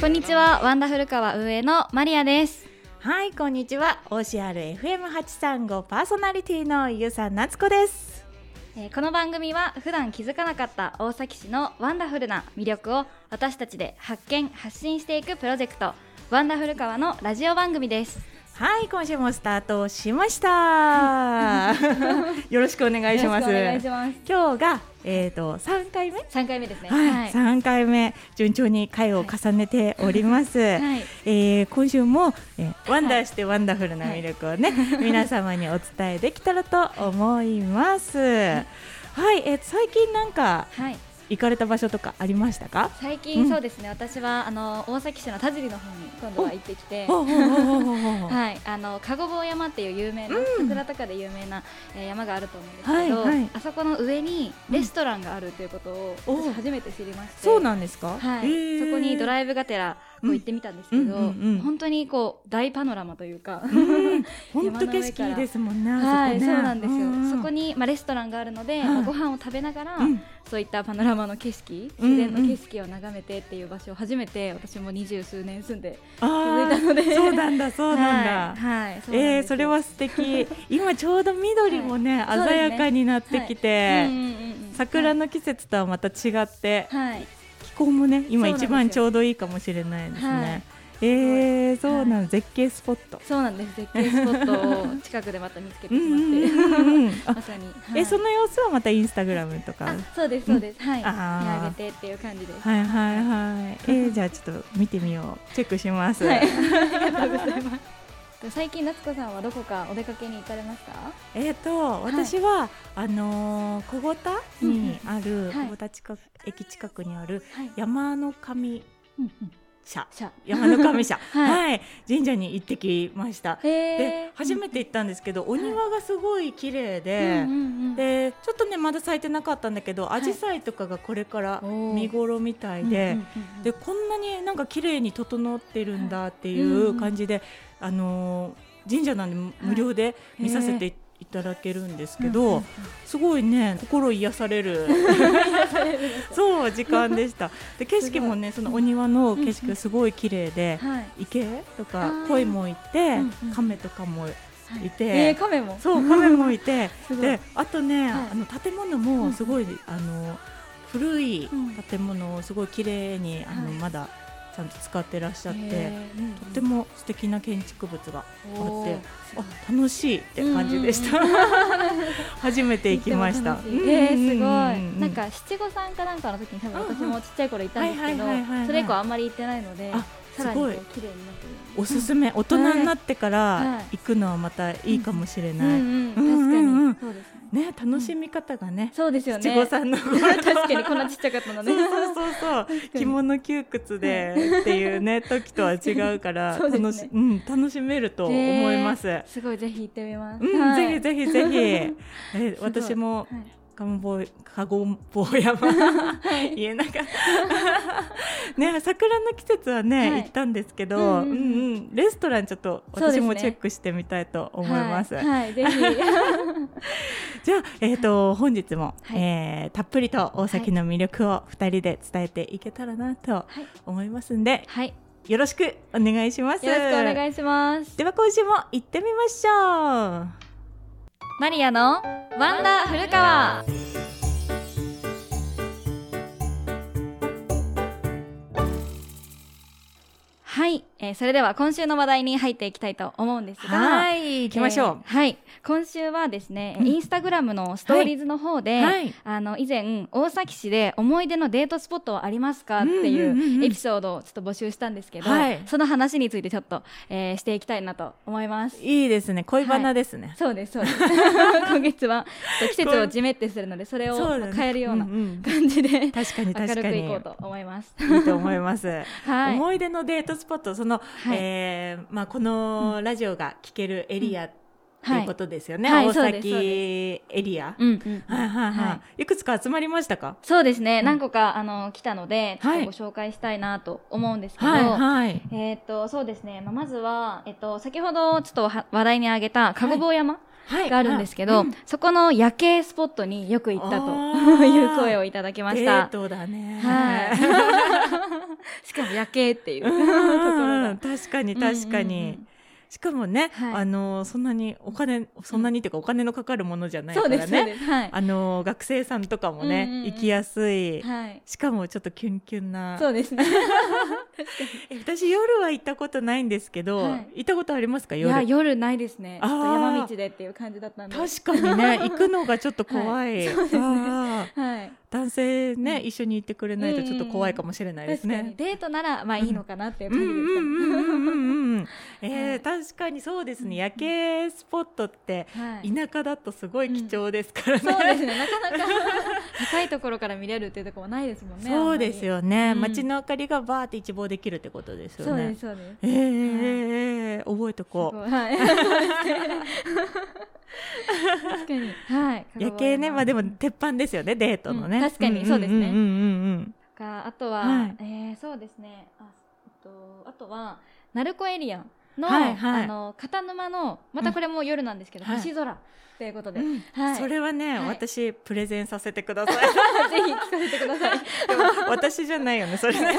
こんにちはワンダフル川運営のマリアです。はいこんにちは OCRFM835 パーソナリティのゆうさんなつこです。えーこの番組は普段気づかなかった大崎市のワンダフルな魅力を私たちで発見発信していくプロジェクトワンダフル川のラジオ番組です。はい今週もスタートしました。よろしくお願いします。よろしくお願いします。今日がえっ、と3回目？三回目ですね。はい、3回目順調に回を重ねております、はい。えー今週も、えーワンダーしてワンダフルな魅力をね、皆様にお伝えできたらと思います。はい、えー最近なんかはい行かれた場所とかありましたか？最近うん。そうですね、私はあの大崎市の田尻の方に今度は行ってきて。はい、あの籠棒山っていう有名な、うん。桜とかで有名な、えー山があると思うんですけど、はいはい。あそこの上にレストランがあるということを、お私初めて知りまして。そうなんですか？はい、そこにドライブがてらこう行ってみたんですけど、うんうんうんうん。本当にこう大パノラマというか、うん。本当景色いいですもんね。はい、そうなんですよ、んそこに、まあ、レストランがあるので、はい。まあご飯を食べながら、うん。そういったパノラマの景色自然の景色を眺めてっていう場所を初めて私も二十数年住んで気あづいたので。ーそうなんだそうなんだ。はい、はい、そえー、それは素敵。今ちょうど緑もね、はい。鮮やかになってきて、うんうんうんうん。桜の季節とはまた違って、はい、気候もね今一番ちょうどいいかもしれないですね。はい。えー、そうなん、絶景スポット。そうなんです。絶景スポットを近くでまた見つけてしまって。あまさに、はい。えその様子はまたインスタグラムとか？あそうですそうです、はい。見上げてっていう感じです。はいはいはい。えー、じゃあちょっと見てみよう。チェックします。はい、ありがとうございます最近夏子さんはどこかお出かけに行かれましたえっ、と私は、あのー小五田にある、はい。小五田近く駅近くにあるはい。山の神うんうん社。山の神社、ははい、神社に行ってきました。へでえ初めて行ったんですけど、お庭がすごい綺麗で、でちょっとねまだ咲いてなかったんだけど、紫陽花とかがこれから見頃みたいで、でこんなになんか綺麗に整ってるんだっていう感じで、あのー神社なんで無料で見させていいただけるんですけど、うんうんうん。すごいね心癒される。そう時間でした。で景色もねそのお庭の景色がすごい綺麗で、はい。池とか鯉もいて、うんうん亀とかもいて、えー、カメも。そう亀もいて であとね、はい。あの建物もすごい、あの古いうん。建物をすごい綺麗にあの、はい。まだちゃんと使ってらっしゃって、とっても素敵な建築物があってあ楽しいって感じでした、初めて行きました。えー、すごい、なんか七五三かなんかの時に多分私もちっちゃい頃行ったんですけどそれ以降あんまり行ってないのですごい。綺麗になってる。おすすめ。大人になってかはい。ら行くのはまたいいかもしれうんない、うん、ね。ね楽しみ方がね、そうですよね。七五三の。頃 確かにこんなちっちゃかったのね。そうそうそう着物窮屈でっていうね時とは違うから ね楽し,、うん、楽しめると思います。すごいぜひ行ってみます、うん、はい。ぜひぜひぜひ。え私もはいかもぼかごんぼ山言えなかった。ね桜の季節はね、はい。行ったんですけど、うんうんうん。レストランちょっと私もチェックしてみたいと思います。はい、はいぜひ。じゃあ、えっ、と、本日も、はい。えーたっぷりと大崎の魅力を二人で伝えていけたらなとはい、思いますんで、はい、よろしくお願いします。よろしくお願いします。では今週も行ってみましょう。マリアのワンダフルカワー。はい、えー、それでは今週の話題に入っていきたいと思うんですがはい、行きましょう。えーはい。今週はですね、うん。インスタグラムのストーリーズの方で、はい。あの以前大崎市で思い出のデートスポットはありますかっていうエピソードをちょっと募集したんですけど、はい。その話についてちょっと、えーしていきたいなと思います。いいですね、恋バナですね。そうですそうです。今月は季節をじめってするのでそれを変えるようなうんうん感じで、確かに明るくい確かにこうと思います。いいと思います。はい、思い出のデートスポット、その、はい。えーまあこのラジオが聞けるエリアっていうことですよね。大はいそうです崎エリア。うんうんはいはいはい、、はい。くつか集まりましたか？そうですね、うん。何個かあの来たのでちょっはい。とご紹介したいなと思うんですけど、はいはい。えっ、とそうですね、まあ、まずは、えっと、先ほどちょっとは話題に挙げた籠棒山、があるんですけど、はいはいそこの夜景スポットによく行ったという声をいただきましデたー。トだね。はい。しかも夜景っていうところうんが。確かに確かに。うんうんうんしかもね、はいあのそんなにお金そんなにっていうかお金のかかるものじゃないからね。す。はい。あの学生さんとかもね、うんうんうん行きやすい。はい。しかもちょっとキュンキュンな。そうですね。え私夜は行ったことないんですけど、はい。行ったことありますかい夜や、夜ないですね。ちょっとあー山道でっていう感じだったんで。確かにね 行くのがちょっと怖い、はい。そうですね。はい。男性ね、うん。一緒に行ってくれないとちょっと怖いかもしれないですね。デートならまあいいのかなっていう。うんうん感じですかね。うんうんうんうんえ確かにそうですね、うん。夜景スポットってはい。田舎だとすごい貴重ですからね、そうですね。なかなか 高いところから見れるっていうところもないですもんね。そうですよね、うん。街の明かりがバーって一望できるってことですよね。そうです。えーえーえー覚えとこう。はい。確かに。はい。夜景ね、まあでも鉄板ですよね、デートのね。うん確かにそうですねうんうんうんうんかあとは、はいえーそうですね。あ、えっとあとは鳴子エリアの、はいはいあの片沼のまたこれも夜なんですけど、はい星空ということで、うんはい。それはね、はい私プレゼンさせてください。ぜひ聞かせてください。私じゃないよね、それね。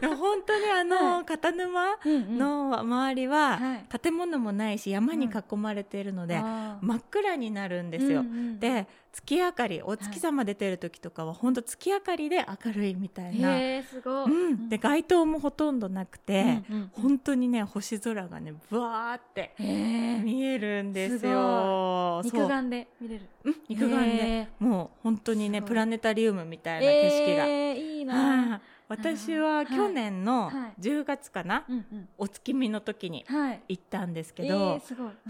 でも本当にあの、はい。片沼の周りは、はい。建物もないし山に囲まれているので、真っ暗になるんですよ。で月明かりお月様出てる時とかは本当月明かりで明るいみたいな、すごい。うん、で街灯もほとんどなくて、うんうん。本当にね星空がねブワーって見えるんですすよ。そう。肉眼で見れる。うん肉眼で。へもう本当にねプラネタリウムみたいな景色が。えーいいな。はい私は去年のはい10月かな。お月見の時にはい。行ったんですけえど。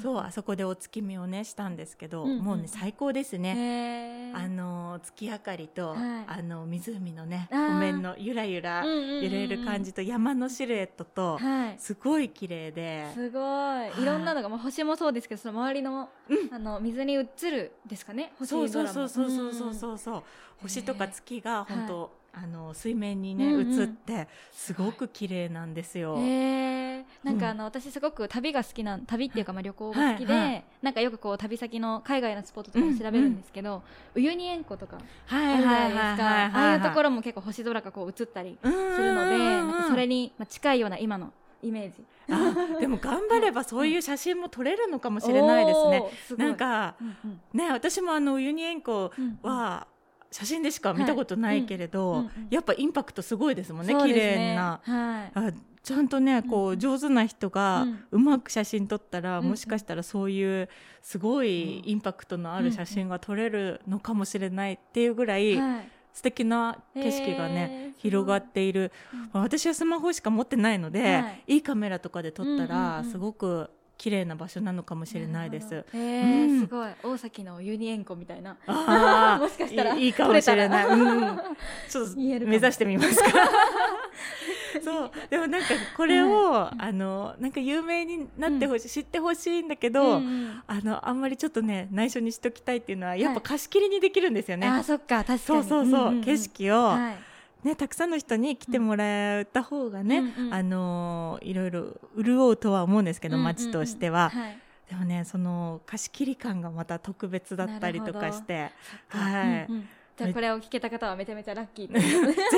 そうあそこでお月見をねしたんですけど、もうね最高ですね。あの月明かりと、はいあの湖のね湖面のゆらゆら揺れる感じと山のシルエットとはい。すごい綺麗で、すごい。いろんなのが、まあ、星もそうですけど、その周りの、うんあの水に映るですかね。星そうそうそうそうそうそうそう星とか月が本当、あの水面にねうんうん。映ってすごく綺麗なんですよ。へえなんかうん。あの、私すごく旅が好きな旅っていうかまあ旅行が好きで、はいはい。なんかよくこう旅先の海外のスポットとかも調べるんですけど、ウユニ塩湖とかはいあるじゃないですはいか、はい。ああいうところろも結構星空がこう映ったりすするので、なんかそれにまあ近いような今のイメージ。あでも頑張ればそういう写真も撮れるのかもしれないですね。おーすなんかうんうん。ね私もあのユニ塩湖うんは写真でしか見たことないけれど、はいうんやっぱインパクトすごいですもんね綺麗な。はい。あちゃんとねこううん。上手な人がうまく写真撮ったら、うんうん。もしかしたらそういうすごいインパクトのある写真が撮れるのかもしれないっていうぐらいはい。素敵な景色がね、へー広がっている、うん。まあ私はスマホしか持ってないので、はい。い、いカメラとかで撮ったら、うん。すごく綺麗な場所なのかもしれないです。なるほど。へーうん。すごい。大崎のユニ塩湖みたいな。あー もしかしたら。いいいいかもしれない。うん、ちょっと目指してみますか。そう。でもなんかこれを、あのなんか有名になってほしい、知ってほしいんだけど、うんうん。あのあんまりちょっとね内緒にしときたいっていうのはやっぱはい。貸し切りにできるんですよね。あーそっか確かに。そうそうそう、んんん。景色を、はいねたくさんの人に来てもらった方がね、うんうん。あのいろいろ潤うとは思うんですけど、うんうんうん。街としては、はい。でもねその貸し切り感がまた特別だったりとかして。はい。うんうん。じゃあこれを聞けた方はめちゃめちゃラッキー。ぜ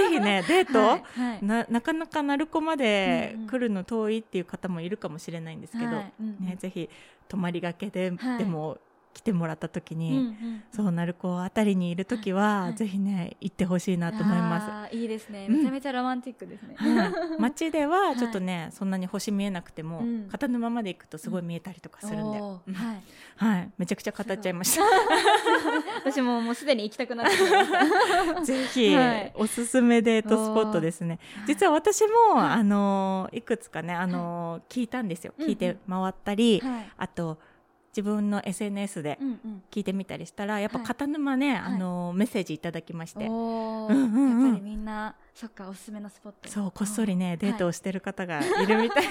ひね デート、はい。はい。ななかなか鳴子まで来るの遠いっていう方もいるかもしれないんですけど、はい。うんうん。ね、ぜひ泊まりがけで、はい。でも来てもらった時に、うんうんそう鳴子あたりにいる時は、はいぜひね行ってほしいなと思います。いいですね。うん。めちゃめちゃロマンチックですね。はい。街ではちょっとね、そんなに星見えなくても、うん。片沼まで行くとすごい見えたりとかするんで、うん。はい。はい、めちゃくちゃ語っちゃいました。私ももうすでに行きたくなってきまぜひ、はい。おすすめデートスポットですね。実は私も、はい。あのいくつかね、あの聞いたんですよ。うん。聞いて回ったり、はい。あと自分の SNS でうんうん。聞いてみたりしたら、やっぱはい片沼ね、い。あのメッセージいただきまして、おー。うんうんうん。やっぱりみんなそっかおすすめのスポットそうこっそりね、ん。デートをしてる方がいるみたい。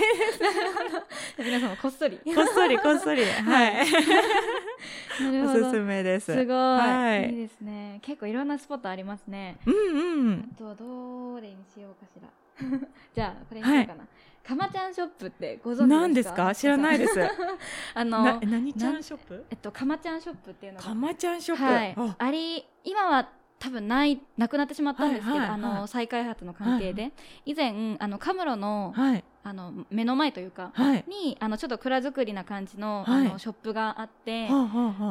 皆さんもこっそり。こっそりこっそり、はい、おすすめです。すごい、はい。い、いですね。結構いろんなスポットありますね。うんうん。あとはどれにしようかしら じゃあこれにしようかな、かまちゃんショップってご存知ですか？何ですか？知らないです。あのな何ちゃんショップ？えっとかまちゃんショップっていうのがかまちゃんショップ、はい。あ。あり今は多分ないなくなってしまったんですけど、はいはいはい。あの再開発の関係で、以前あのカムロのはい。あの目の前というか、はい。にあのちょっと蔵造りな感じの,、はい。あのショップがあって、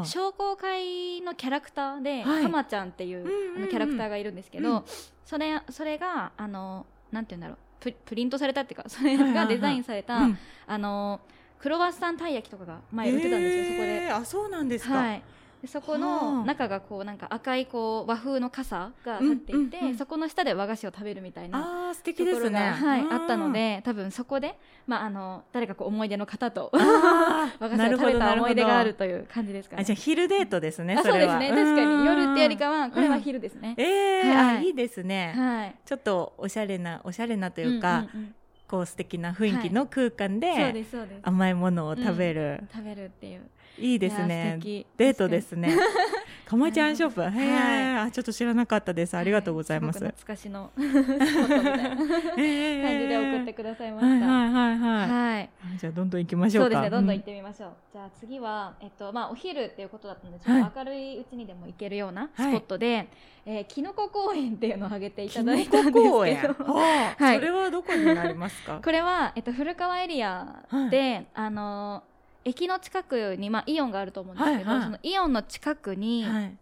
商工会のキャラクターで、はい。かまちゃんっていう,、あのキャラクターがいるんですけど、うん。それそれがあのなんて言うんだろう。ププリントされたっていうかそれがデザインされた、うん。あのクロワッサンたい焼きとかが前売ってたんですよ、そこで。えーあそうなんですか、はい、でそこはのあ。中がこうなんか赤いこう和風の傘が立っていて、うんうんうん。そこの下で和菓子を食べるみたいなあー素敵とですね。はいうん。あったので多分そこで、まあ、あの誰かこう思い出の方と 和菓子を食べた思い出があるという感じですかね。あじゃあ昼デートですね、あそうれは。ですね確かうん。に夜ってよりかはこれは昼ですね。えーはい。あいいですね、はい。ちょっとおしゃれなおしゃれなというか、んんうんこう素敵な雰囲気の空間で,、甘いものを食べる、食べるっていう。いいですね。デートですねかまちゃんショップ。へえ、はあちょっと知らなかったです。ありがとうございます、はすごく懐かしの 感えじで送ってくださいまはいした。はいはいはい、はい。じゃあどんどん行きましょか。そううですね、どんどん行っうてみましょう。じゃあ次は、えっと、まあ、お昼っていうことだったので、ちはいょっと明るいうちにでも行けるようなスポットで、えー、キノコ公園っていうのを挙げていただいたんです公園。けど。はあはい。それはどこになりますか？これは、えっと、古川エリアで、あのー駅の近くに、まあ、イオンがあると思うんですけど、はいはい。そのイオンの近くに、はい。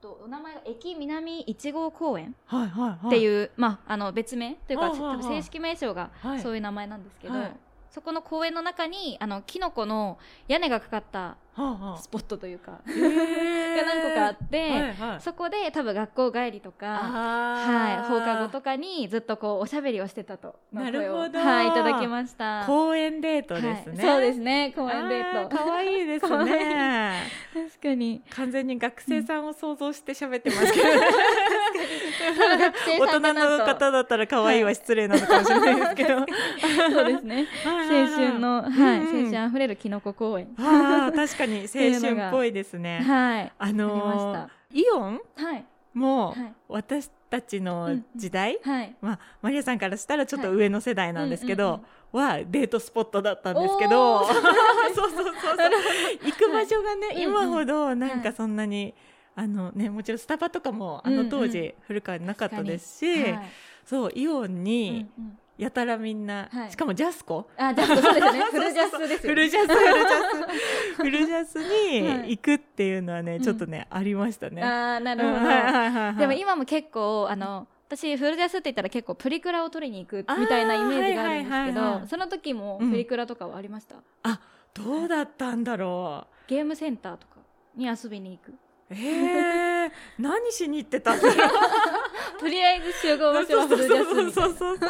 とお名前が駅南1号公園はいはいはい。っていう、まあ、あの別名というか、はあはあはあ多分正式名称がはい。そういう名前なんですけど、はい。そこの公園の中にあのキノコの屋根がかかったスポットというか、が何個かあって、はいはい。そこで多分学校帰りとか、はい、放課後とかにずっとこうおしゃべりをしてたとなるほど。はい、いただきました。公園デートですね、はい、そうですね公園デート。可愛いです可ね。確かに。完全に学生さんを想像して喋ってますけど、多分学生大人の方だったら可愛いは失礼なのかもしれないですけど、そうですね。青春の、はい青春あふれるキノコ公園。ああ確かに青春っぽいですね。はい。あのーあイオン？はい。もはい。私たちの時代、はい。まあ、マリアさんからしたらちょっと上の世代なんですけど、うんうんはデートスポットだったんですけど。そうそうそうそう。行く場所がね、はい。今ほどなんはい。かそんなに、あのね、もちろんスタバとかもあの当時古川になかったですし、はい。そうイオンうんにうんやたらみんな、はい。しかもジャスコ？あじゃあそうですよね。フルジャスですよフルジャスフルジャス。フルジャスはいに行くっていうのはね、うん。ちょっとね、ありましたね。あーなるほど、うん。はいはいはいはいでも今も結構あの私フルジャスって言ったら結構プリクラを取りに行くみたいなイメージがあるんですけあーはいはいはいはい。どその時もうん。プリクラとかはありました、あどうだったんだろう。ゲームセンターとかに遊びに行くえー、何しに行ってた？んだろう。とりあえず集合場所はフルジャスみたいそうそうそうそ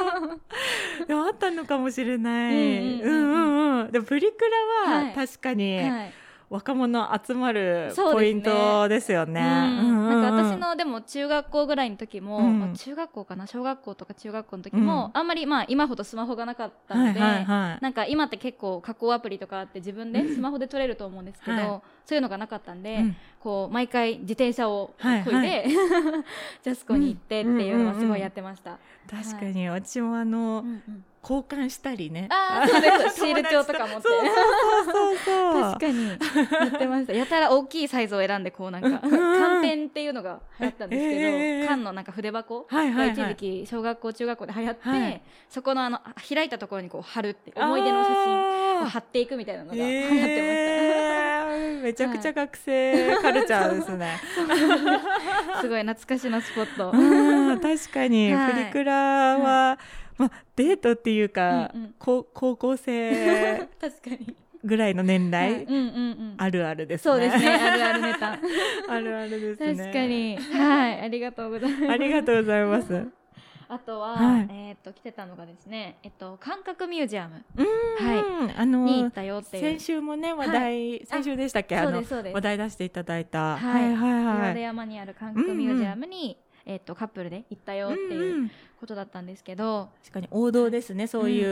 う。でもあったのかもしれない。ううんうんうんうんんうんうん。でもプリクラははい確かにな、はい若者集まるポイントですよね。なんか私のでも中学校ぐらいの時も、うん。まあ中学校かな小学校とか中学校の時も、うあんまりまあ今ほどスマホがなかったので、はいはいはい。なんか今って結構加工アプリとかあって自分でスマホで撮れると思うんですけど、はい。そういうのがなかったんで、うん。こう毎回自転車をこいで、はいは ジャスコに行ってっていうのはすごいやってました。確かに。私もあの、うんうん交換したりね。ああそうです。シール帳とか持って。そうそうそうそう。確かに。やってました。やたら大きいサイズを選んでこうなんか うん。缶ペンっていうのが流行ったんですけど、ええ缶のなんか筆箱が一時期小学校中学校で流行って、はい。そこのあの開いたところにこう貼るって思い出の写真を貼っていくみたいなのが流行ってました、えーめちゃくちゃ学生カルチャーですね。すごい懐かしのスポット。うん確かに、はいプリクラは、まあ、デートっていうか、高校生 確かに。ぐらいの年代。あるあるですね。そうですね。あるあるネタ。あるあるですね。確か。に。はい。ありがとうございます。ありがとうございます。あとは、はい。えっ、と来てたのがですね、えっと感覚ミュージアム。うん、あのに行ったよっていう。先週もね話題、先週でしたっけ？あの話題出していただいた、はい。はい岩はい。出山にある感覚ミュージアムに、えっとカップルで行ったよってうんいううんことだったんですけど、確かに王道ですねそうい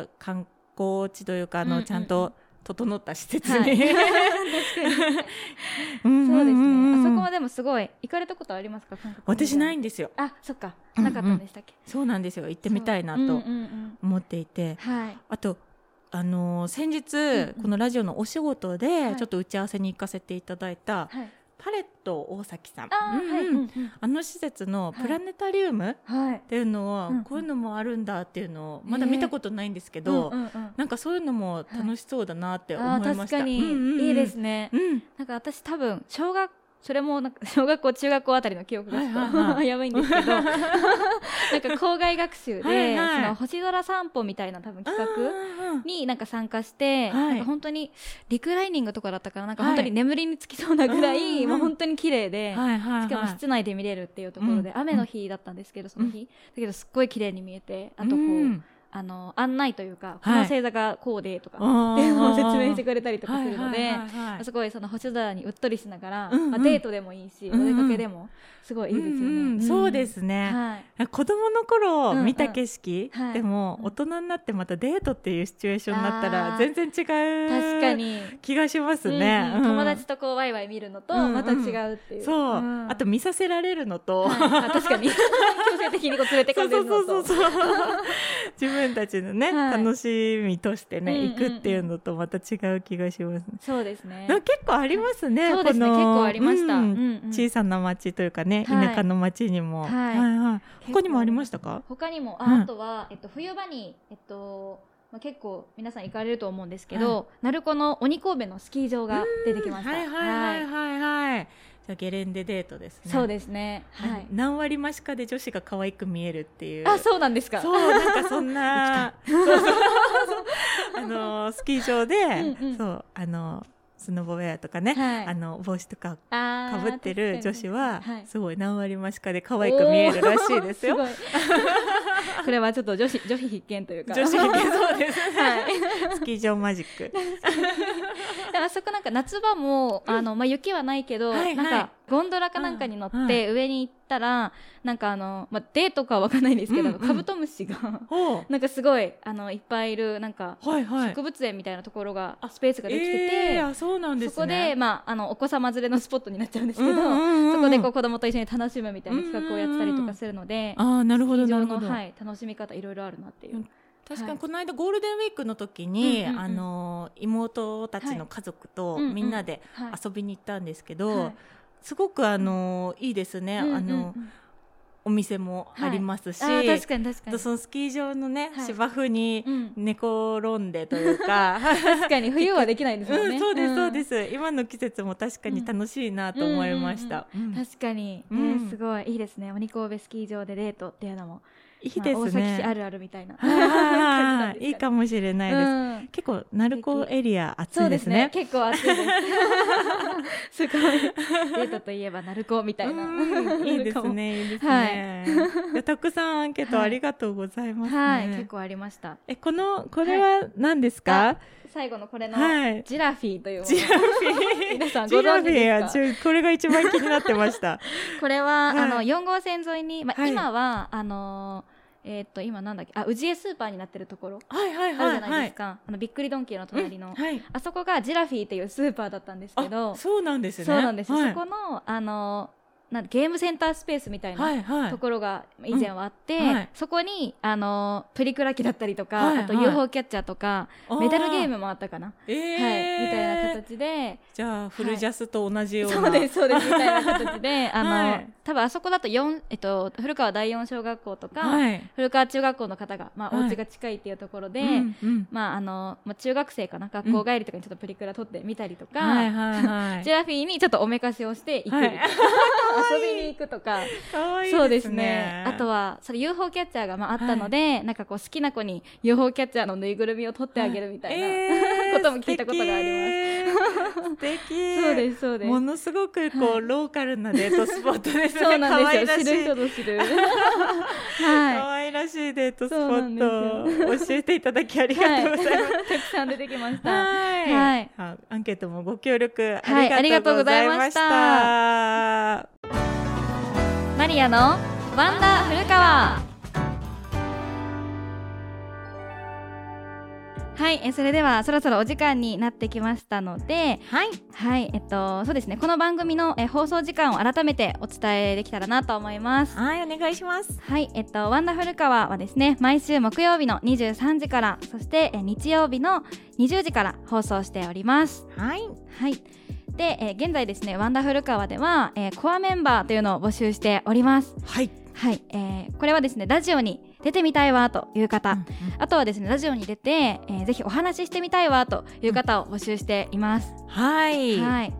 う観光地というかあの、うんうん。ちゃんと整った施設に、はい。うんうんそうですんんね。あそこはでもすごい行かれたことありますか？私ないんんですよ。あそっか。うんうん。なかったんでしたっけ、そうなんですよ。行ってみたいなとそう。うんうんうん。思っていて、はい。あとあのー先日、んうん。このラジオのお仕事はでい。ちょっと打ち合わせに行かせていただいた、はいパレット大崎さん。あの施設のはい。プラネタリウムっはい。ていうのは、こういうのもあるんだっていうのをまだ見たことないんですけど、うんうんうんなんかそういうのも楽しそうだなって思いました。確かに、うんうんうん。いいですね、うん、なんか私多分小学それもなんか小学校中学校あたりの記憶が やばいんですけど なんか校外学習ではいはい。その星空散歩みたいな多分企画画になんか参加して、はい。なんか本当にリクライニングとかだったからなんかはい。本当に眠りにつきそうなぐらい、うんうんうん。もう本当に綺麗で、はいはいはい、しかも室内で見れるっていうところで、うん雨の日だったんですけどその日、だけどすっごい綺麗に見えてあとこう、んあの案内というか、こはい。の星座がこうでとかっていうのを説明してくれたりとかするので、すごいその星空にうっとりしながら、まあ、デートでもいいし、お出かけでもすごいいいですよね。そうですね、はい。子供の頃見た景色、はい。でもうん大人になってまたデートっていうシチュエーションになったあらー。全然違う確かに、気がしますね、友達とこうワイワイ見るのとまた違うっていう、そう、ん。あと見させられるのと、確かに。強制的にこう連れてかるのと。そうそうそう 自分たちのね、はい。楽しみとしてね、行くっていうのとまた違う気がします。ね。そうですね。結構ありますね。そうですね。結構ありました、小さな町というかね、はい。田舎の町にも、はい。はい他にもありましたか？他にも。あ,、うん。あとは、えっと、冬場に、えっとまあ、結構皆さん行かれると思うんですけど、鳴子の鬼神戸のスキー場が出てきました。はいはいはいはいはい。じゃあゲレンデデートですね。そうですね。はい。何割増しかで女子が可愛く見えるっていう。あ、そうなんですか。そうなんかそんな あのスキー場で、うんうんそうあのスノボウェアとかね、はいあの帽子とかかぶってる女子は、すごい何割増しかで可愛く見えるらしいですよ。す これはちょっと女子女子必見というか。女子必見そうですね。はい。スキー場マジック。であそこなんか夏場も、あのまあ雪はないけど、はいはいなんかゴンドラかなんかに乗っうんて上に行ったら、なんかあのまあデートかはわかんないですけど、カブトムシがほなんかすごいあのいっぱいいるなんか。植物園みたいなところがスペースができてて、そうなんですね。そこで、まあ、あのお子様連れのスポットになっちゃうんですけど、そこでこう子供と一緒に楽しむみたいな企画をやってたりとかするので、あーなるほどなるほど。はい、楽しみ方いろいろあるなっていう。うん確かはい。にこの間ゴールデンウィークの時に、あの妹たちの家族とみんなではい。遊びに行ったんですけど、はいすごくあのいいですね、うんうんうん。あのお店もありますし、あー確かに確かに。そのスキー場のね、はい。芝生にうん。寝転んでというか、確かに冬はできないですもんね、うん、そうですそうです。す、今の季節も確かに楽しいなと思いました、うん。確かに、ねうん。すごい。いいですね。鬼神戸スキー場でデートっていうのもいいですまあ大崎市あねるあるみたいな。はいはいかね。いいかもしれないです、うん。結構鳴子エリア暑いうですすね。結構暑いです。すごい。デートといえば鳴子みたいな。うん。いいですねいいですね、い。やたくさんアンケートありがとうございます、ね。はい。結構ありました。えこのこれは何ですか、最後のこれのはい。ジラフィーというもの。ジラフィー。皆さんご存知ですか？これが一番気になってました。これは、はい。あの4号線沿いに、まあはい。今はあのーえーっと今なんだっけ？あ宇治江スーパーになってるところはいはいあるじゃはいないですか、あのびっくりドンキーの隣の、うんはい。あそこがジラフィーっていうスーパーだったんですけど。あそうなんですね。そうなんです、はい。そこのあのなんゲームセンタースペースみたいな、はいはい。ところが以前はあって、うんはい。そこにあのプリクラ機だったりとか、はいあとはい UFO キャッチャーとかメダルゲームもあったかな、えー。はい、みたいな形で。じゃあフルジャスと同じような、そうですそうですみたいな形で あの、はい。多分あそこだと四えっと古川第四小学校とか、はい。古川中学校の方がまあはい。お家が近いっていうところで、うんうん。まああのまあ中学生かな学校帰りとかにちょっとプリクラ撮ってみたりとか、はいはいはい。ジェラフィーにちょっとおめかしをして行くみたいな、はい遊びに行くとか。いいそうでですすねね。あとはそれ UFO キャッチャーがまああったので、なんかこう好きな子に UFO キャッチャーのぬいぐるみを取ってあげるみたいな、えー ことも聞いたことがあります。素敵。そうですそうですものすごくこう、はいローカルなデートスポットですね。そうなんですよ知る人ぞ知る 可は愛らしいデートスポッでトを教えていただきありい、がとうございます。はい、たくさん出てきましたはい、はいあアンケートもご協力あはいありりがとうごがとうござざいまし。いましたマリアのワンダ古川はい、えそれではそろそろお時間になってきましたので、はいはい、えっとそうですね。この番組のえ放送時間を改めてお伝えできたらなと思います。はいお願いしますはい、えっとワンダフルカワーはですね、毎週木曜日の23時から、そしてえ日曜日の20時から放送しております。はいはい。で、え現在ですね、ワンダフルカワーでは、えーコアメンバーというのを募集しております。はいはい、えーこれはですね、ラジオに出てみたいわという方、あとはですね、ラジオに出て、えーぜひお話ししてみたいわという方を募集しています。はいはい。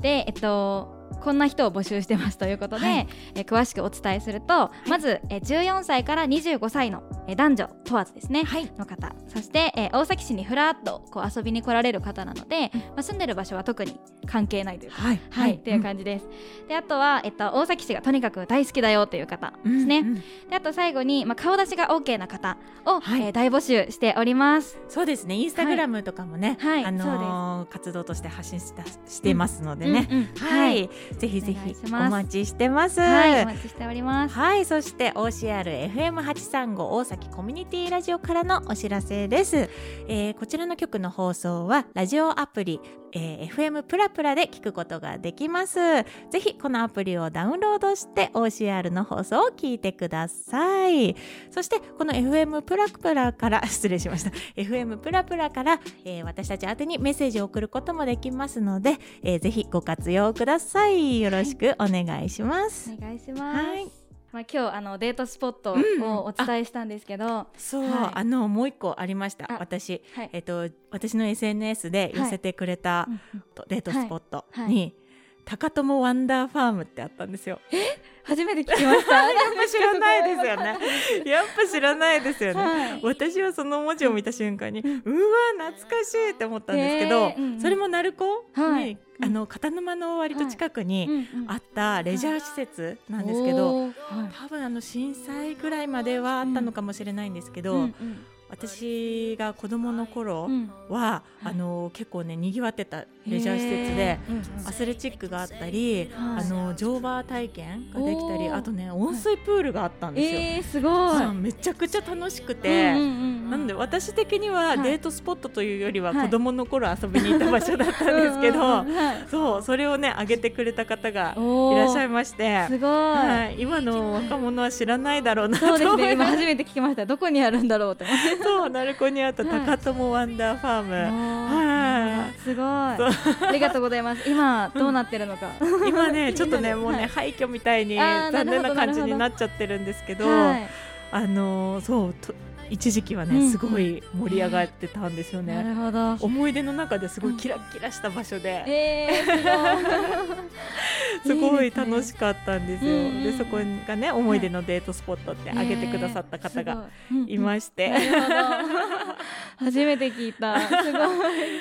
で、えっと、こんな人を募集してますということで、はいえー詳しくお伝えすると、まず、えー14歳から25歳の、えー男女問わずですね、はい。の方。そして、えー大崎市にふらっとこう遊びに来られる方なので、まあ、住んでる場所は特に関係ないというか。はい。はい、っていう感じです。で、あとは、えっと、大崎市がとにかく大好きだよという方ですね。うんうんで、あと最後に、まあ、顔出しが OK な方を、はい。えー大募集しております。そうですね。インスタグラムとかもね、はい。あのー活動として発信したしていますのでね、うんうんはい、ぜひぜひお待ちしてます。はい、お待ちしております。はい、そして OCR-FM835 大崎コミュニティラジオからのお知らせです。えーこちらの曲の放送はラジオアプリ、えー FM プラプラで聞くことができます。ぜひこのアプリをダウンロードして OCR の放送を聞いてください。そしてこの FM プラプラから 失礼しました。FM プラプラから、えー私たち宛てにメッセージを送ることもできますので、えーぜひご活用ください。よろしくお願いします。お願いします。はいまあ、今日あのデートスポットをお伝えしたんですけど、そう、はい。あのもう一個ありました。あ私、はい。えっと私の SNS で寄せてくれたうんうん。デートスポットに、高友ワンダーファームってあったんですよ。初めて聞きました。やっぱ知らないですよね。やっぱ知らないですよね。はい。私はその文字を見た瞬間に、うわ懐かしいって思ったんですけど、へーうんうん。それも鳴子に、はい。あの片沼の割と近くにうんうんあったレジャー施設なんですけど、はい。多分あの震災ぐらいまではあったのかもしれないんですけど、うんうん私が子供の頃うん。は、はい。あの結構ね賑わってたレジャー施設で。うんうん。アスレチックがあったり、はい。あの乗馬体験ができたりあとね温水プールがあったんですよ、えー、すごい。めちゃくちゃ楽しくて、うんうんうんうんなので私的にははい。デートスポットというよりははい。子供の頃遊びに行った場所だったんですけど、そうそれをね挙げてくれた方がいらっしゃいまして。すごい。はい、今の若者は知らないだろうなとそうですね。思います今初めて聞きました。どこにあるんだろうって思って。そう鳴子にあったはい。高友ワンダーファーム、はい。すごい。ありがとうございます。今どうなってるのか。今ね ちょっとねもうね、はい。廃墟みたいに残念な感じになっちゃってるんですけど、はい。あのーそうと一時期はね、うん。すごい盛り上がってたんですよなね。るほど。思い出の中ですごいキラキラした場所で、えー、す すごい。楽しかったんですよ。うんうんうん。でそこがね思い出のデートスポットって挙げてくださった方がいましして、なるほど。初めて聞いた。すごい。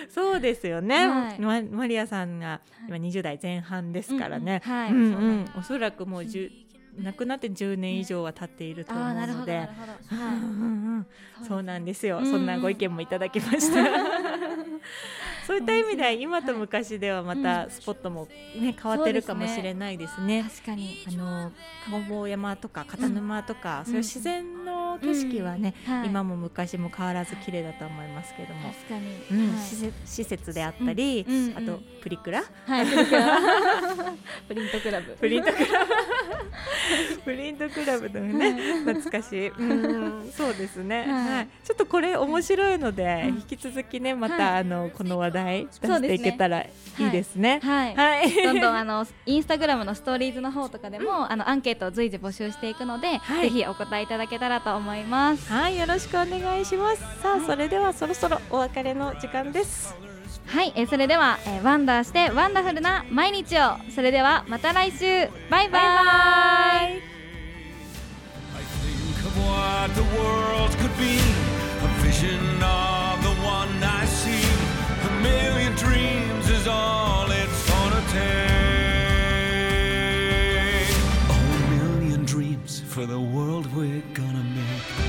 そうですよね、はい。まマリアさんが今20代前半ですからね、うんうん。はい。うんそううなんんおそらくもう10亡くなって10年以上は経っていると思う。ので。なるほど。うんはい。うんうんそうなんですよ、うん。うんそんなご意見もいただきました。そういった意味では今と昔ではまたスポットもね変わってるかもしれないですね。確かに。あの籠房山とか片沼とか、そういう自然の景色はね、はい。今も昔も変わらず綺麗だと思いますけども、確かに。うんはい。施設であったり、うんうんあとプリクラ？はい。プリントクラブ。プリントクラブ。プリントクラブのね懐かしい、うん、そうですね、はい。はい、ちょっとこれ面白いので、うん引き続きねまた、はい。あのこの話題出していけたらいいですね。はい。はい、どんどんあのインスタグラムのストーリーズの方とかでも、あのアンケートを随時募集していくので、はい。ぜひお答えいただけたらと思います。はい、よろしくお願いします。さあ、それではそろそろお別れの時間です。はい、えーそれでは、えーワンダーしてワンダフルな毎日を。それではまた来週。バイバイ。I think of what the world could be, a vision of the one I see. A million dreams is all for the world we're gonna make.